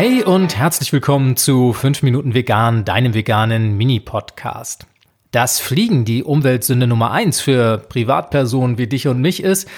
Hey und herzlich willkommen zu 5 Minuten Vegan, deinem veganen Mini-Podcast. Dass Fliegen die Umweltsünde Nummer 1 für Privatpersonen wie dich und mich ist,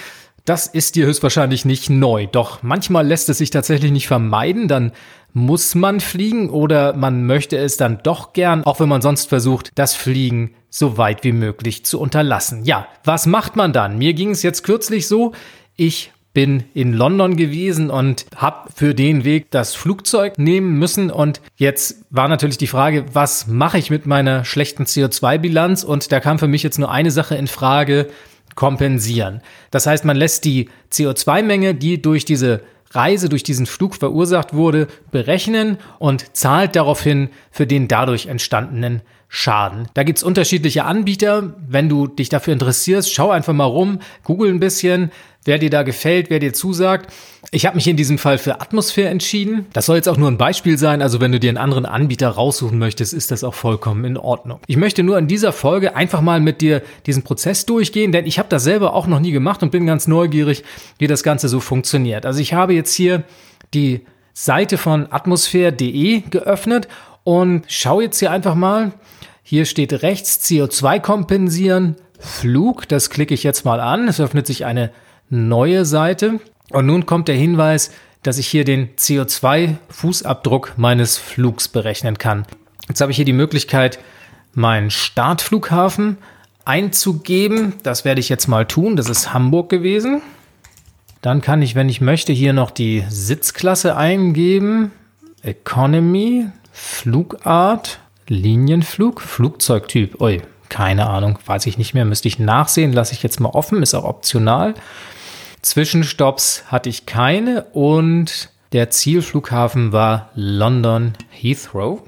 das ist dir höchstwahrscheinlich nicht neu. Doch manchmal lässt es sich tatsächlich nicht vermeiden, dann muss man fliegen oder man möchte es dann doch gern, auch wenn man sonst versucht, das Fliegen so weit wie möglich zu unterlassen. Ja, was macht man dann? Mir ging es jetzt kürzlich so, ich bin in London gewesen und habe für den Weg das Flugzeug nehmen müssen. Und jetzt war natürlich die Frage, was mache ich mit meiner schlechten CO2-Bilanz? Und da kam für mich jetzt nur eine Sache in Frage, kompensieren. Das heißt, man lässt die CO2-Menge, die durch diese Reise, durch diesen Flug verursacht wurde, berechnen und zahlt daraufhin für den dadurch entstandenen Schaden. Da gibt's unterschiedliche Anbieter. Wenn du dich dafür interessierst, schau einfach mal rum, google ein bisschen, wer dir da gefällt, wer dir zusagt. Ich habe mich in diesem Fall für Atmosphäre entschieden. Das soll jetzt auch nur ein Beispiel sein, also wenn du dir einen anderen Anbieter raussuchen möchtest, ist das auch vollkommen in Ordnung. Ich möchte nur in dieser Folge einfach mal mit dir diesen Prozess durchgehen, denn ich habe das selber auch noch nie gemacht und bin ganz neugierig, wie das Ganze so funktioniert. Also ich habe jetzt hier die Seite von atmosphäre.de geöffnet und schau jetzt hier einfach mal, hier steht rechts CO2 kompensieren, Flug. Das klicke ich jetzt mal an. Es öffnet sich eine neue Seite. Und nun kommt der Hinweis, dass ich hier den CO2-Fußabdruck meines Flugs berechnen kann. Jetzt habe ich hier die Möglichkeit, meinen Startflughafen einzugeben. Das werde ich jetzt mal tun. Das ist Hamburg gewesen. Dann kann ich, wenn ich möchte, hier noch die Sitzklasse eingeben. Economy, Flugart, Linienflug, Flugzeugtyp. Ui, keine Ahnung, weiß ich nicht mehr, müsste ich nachsehen, lasse ich jetzt mal offen, ist auch optional. Zwischenstopps hatte ich keine und der Zielflughafen war London Heathrow.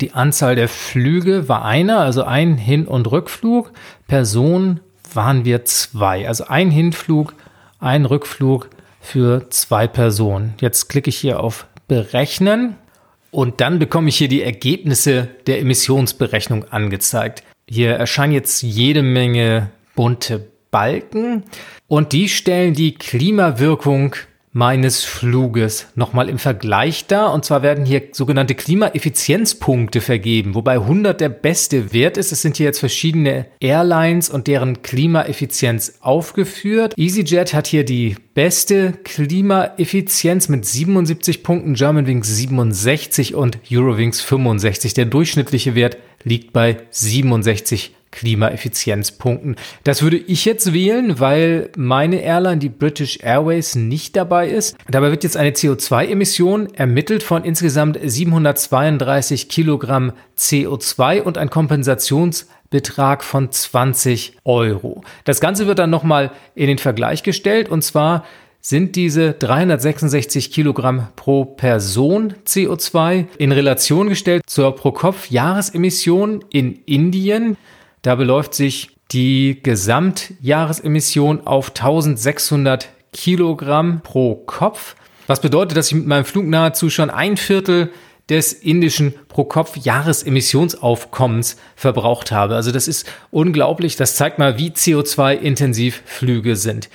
Die Anzahl der Flüge war einer, also ein Hin- und Rückflug. Person waren wir zwei, also ein Hinflug, ein Rückflug für zwei Personen. Jetzt klicke ich hier auf Berechnen und dann bekomme ich hier die Ergebnisse der Emissionsberechnung angezeigt. Hier erscheinen jetzt jede Menge bunte Balken und die stellen die Klimawirkung meines Fluges nochmal im Vergleich dar. Und zwar werden hier sogenannte Klimaeffizienzpunkte vergeben, wobei 100 der beste Wert ist. Es sind hier jetzt verschiedene Airlines und deren Klimaeffizienz aufgeführt. EasyJet hat hier die beste Klimaeffizienz mit 77 Punkten, Germanwings 67 und Eurowings 65. Der durchschnittliche Wert liegt bei 67 Klimaeffizienzpunkten. Das würde ich jetzt wählen, weil meine Airline, die British Airways, nicht dabei ist. Dabei wird jetzt eine CO2-Emission ermittelt von insgesamt 732 Kilogramm CO2 und ein Kompensationsbetrag von 20 Euro. Das Ganze wird dann nochmal in den Vergleich gestellt und zwar sind diese 366 Kilogramm pro Person CO2 in Relation gestellt zur Pro-Kopf-Jahresemission in Indien. Da beläuft sich die Gesamtjahresemission auf 1600 Kilogramm pro Kopf. Was bedeutet, dass ich mit meinem Flug nahezu schon ein Viertel des indischen Pro-Kopf-Jahresemissionsaufkommens verbraucht habe. Also das ist unglaublich. Das zeigt mal, wie CO2-intensiv Flüge sind.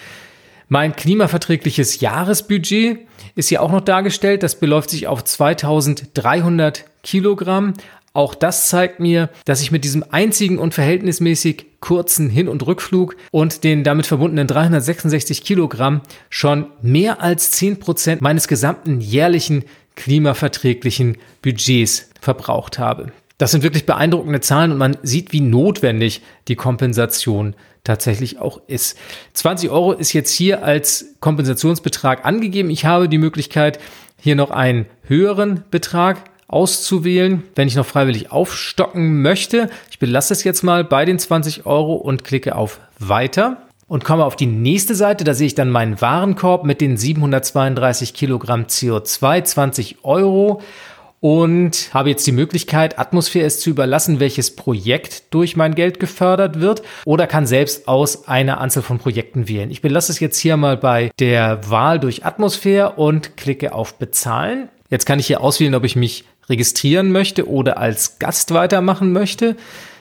Mein klimaverträgliches Jahresbudget ist hier auch noch dargestellt. Das beläuft sich auf 2300 Kilogramm. Auch das zeigt mir, dass ich mit diesem einzigen und verhältnismäßig kurzen Hin- und Rückflug und den damit verbundenen 366 Kilogramm schon mehr als 10 Prozent meines gesamten jährlichen klimaverträglichen Budgets verbraucht habe. Das sind wirklich beeindruckende Zahlen und man sieht, wie notwendig die Kompensation tatsächlich auch ist. 20 Euro ist jetzt hier als Kompensationsbetrag angegeben. Ich habe die Möglichkeit, hier noch einen höheren Betrag auszuwählen, wenn ich noch freiwillig aufstocken möchte. Ich belasse es jetzt mal bei den 20 Euro und klicke auf Weiter und komme auf die nächste Seite. Da sehe ich dann meinen Warenkorb mit den 732 Kilogramm CO2, 20 Euro und habe jetzt die Möglichkeit, Atmosphäre es zu überlassen, welches Projekt durch mein Geld gefördert wird oder kann selbst aus einer Anzahl von Projekten wählen. Ich belasse es jetzt hier mal bei der Wahl durch Atmosphäre und klicke auf Bezahlen. Jetzt kann ich hier auswählen, ob ich mich registrieren möchte oder als Gast weitermachen möchte.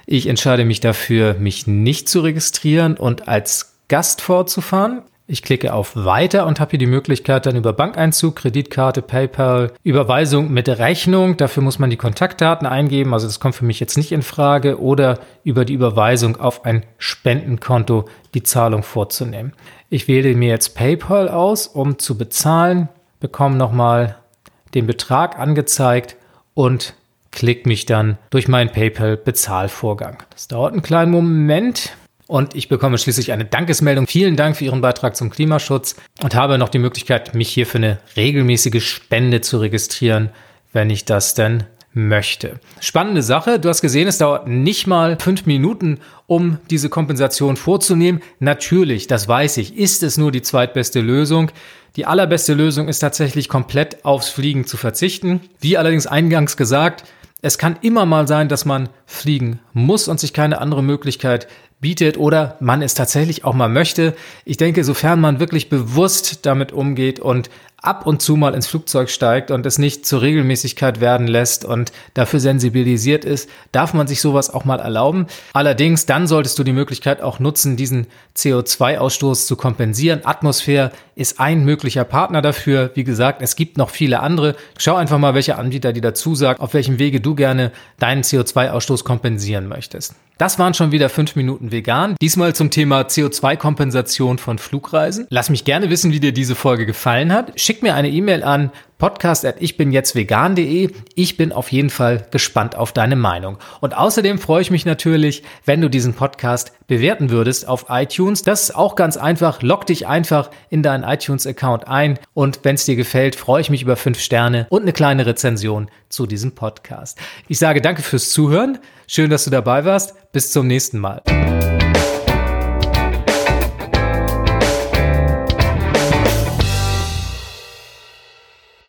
Ich entscheide mich dafür, mich nicht zu registrieren und als Gast fortzufahren. Ich klicke auf Weiter und habe hier die Möglichkeit dann über Bankeinzug, Kreditkarte, PayPal, Überweisung mit Rechnung. Dafür muss man die Kontaktdaten eingeben. Also das kommt für mich jetzt nicht in Frage. Oder über die Überweisung auf ein Spendenkonto die Zahlung vorzunehmen. Ich wähle mir jetzt PayPal aus, um zu bezahlen, bekomme nochmal den Betrag angezeigt und klicke mich dann durch meinen PayPal-Bezahlvorgang. Das dauert einen kleinen Moment. Und ich bekomme schließlich eine Dankesmeldung. Vielen Dank für Ihren Beitrag zum Klimaschutz und habe noch die Möglichkeit, mich hier für eine regelmäßige Spende zu registrieren, wenn ich das denn möchte. Spannende Sache. Du hast gesehen, es dauert nicht mal fünf Minuten, um diese Kompensation vorzunehmen. Natürlich, das weiß ich, ist es nur die zweitbeste Lösung. Die allerbeste Lösung ist tatsächlich komplett aufs Fliegen zu verzichten. Wie allerdings eingangs gesagt, es kann immer mal sein, dass man fliegen muss und sich keine andere Möglichkeit bietet oder man es tatsächlich auch mal möchte. Ich denke, sofern man wirklich bewusst damit umgeht und ab und zu mal ins Flugzeug steigt und es nicht zur Regelmäßigkeit werden lässt und dafür sensibilisiert ist, darf man sich sowas auch mal erlauben. Allerdings, dann solltest du die Möglichkeit auch nutzen, diesen CO2-Ausstoß zu kompensieren. Atmosphäre ist ein möglicher Partner dafür. Wie gesagt, es gibt noch viele andere. Schau einfach mal, welche Anbieter die dazu sagen, auf welchem Wege du gerne deinen CO2-Ausstoß kompensieren möchtest. Das waren schon wieder fünf Minuten vegan. Diesmal zum Thema CO2-Kompensation von Flugreisen. Lass mich gerne wissen, wie dir diese Folge gefallen hat. Schick mir eine E-Mail an podcast at ich bin jetzt vegan.de. Ich bin auf jeden Fall gespannt auf deine Meinung. Und außerdem freue ich mich natürlich, wenn du diesen Podcast bewerten würdest auf iTunes. Das ist auch ganz einfach. Log dich einfach in deinen iTunes-Account ein. Und wenn es dir gefällt, freue ich mich über fünf Sterne und eine kleine Rezension zu diesem Podcast. Ich sage danke fürs Zuhören. Schön, dass du dabei warst. Bis zum nächsten Mal.